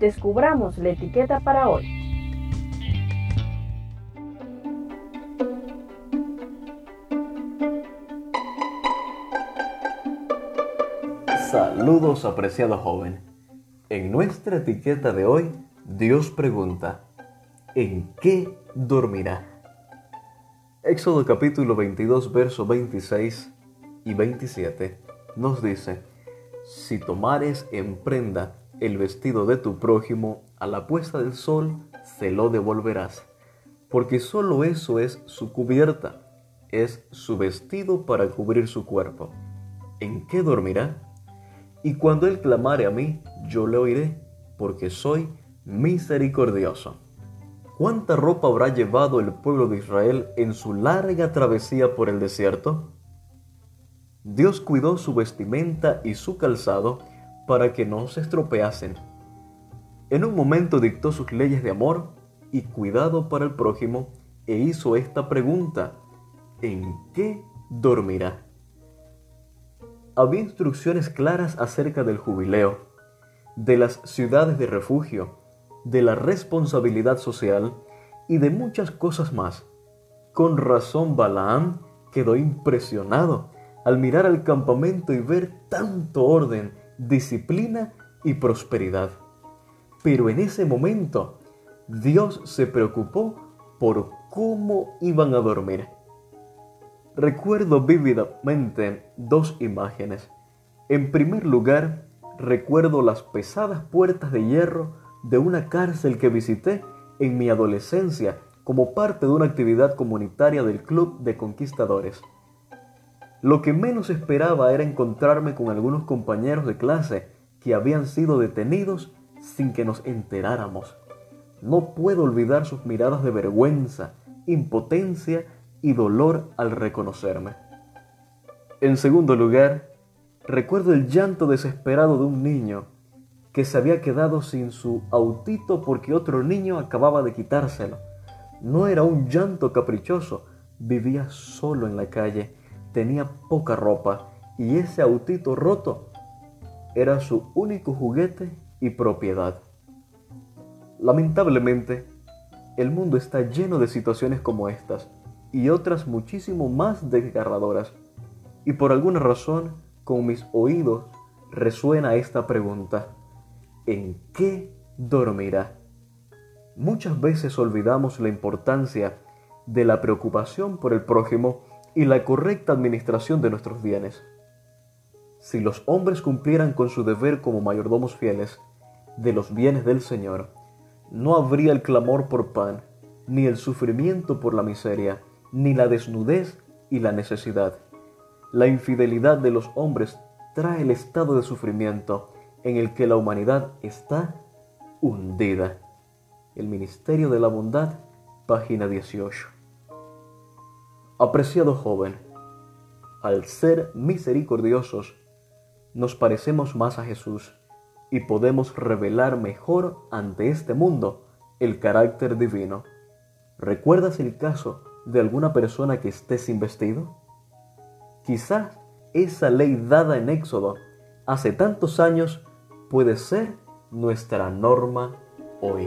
descubramos la etiqueta para hoy. Saludos apreciado joven. En nuestra etiqueta de hoy, Dios pregunta, ¿en qué dormirá? Éxodo capítulo 22, verso 26 y 27 nos dice, si tomares en prenda el vestido de tu prójimo a la puesta del sol, se lo devolverás, porque solo eso es su cubierta, es su vestido para cubrir su cuerpo. ¿En qué dormirá? Y cuando él clamare a mí, yo le oiré, porque soy misericordioso. ¿Cuánta ropa habrá llevado el pueblo de Israel en su larga travesía por el desierto? Dios cuidó su vestimenta y su calzado para que no se estropeasen. En un momento dictó sus leyes de amor y cuidado para el prójimo e hizo esta pregunta, ¿en qué dormirá? había instrucciones claras acerca del jubileo, de las ciudades de refugio, de la responsabilidad social y de muchas cosas más. Con razón Balaam quedó impresionado al mirar al campamento y ver tanto orden, disciplina y prosperidad. Pero en ese momento Dios se preocupó por cómo iban a dormir. Recuerdo vívidamente dos imágenes. En primer lugar, recuerdo las pesadas puertas de hierro de una cárcel que visité en mi adolescencia como parte de una actividad comunitaria del Club de Conquistadores. Lo que menos esperaba era encontrarme con algunos compañeros de clase que habían sido detenidos sin que nos enteráramos. No puedo olvidar sus miradas de vergüenza, impotencia y dolor al reconocerme. En segundo lugar, recuerdo el llanto desesperado de un niño que se había quedado sin su autito porque otro niño acababa de quitárselo. No era un llanto caprichoso, vivía solo en la calle, tenía poca ropa y ese autito roto era su único juguete y propiedad. Lamentablemente, el mundo está lleno de situaciones como estas y otras muchísimo más desgarradoras. Y por alguna razón, con mis oídos resuena esta pregunta. ¿En qué dormirá? Muchas veces olvidamos la importancia de la preocupación por el prójimo y la correcta administración de nuestros bienes. Si los hombres cumplieran con su deber como mayordomos fieles de los bienes del Señor, no habría el clamor por pan, ni el sufrimiento por la miseria, ni la desnudez y la necesidad. La infidelidad de los hombres trae el estado de sufrimiento en el que la humanidad está hundida. El Ministerio de la Bondad, página 18. Apreciado joven, al ser misericordiosos, nos parecemos más a Jesús y podemos revelar mejor ante este mundo el carácter divino. ¿Recuerdas el caso de alguna persona que esté sin vestido? Quizás esa ley dada en Éxodo hace tantos años puede ser nuestra norma hoy.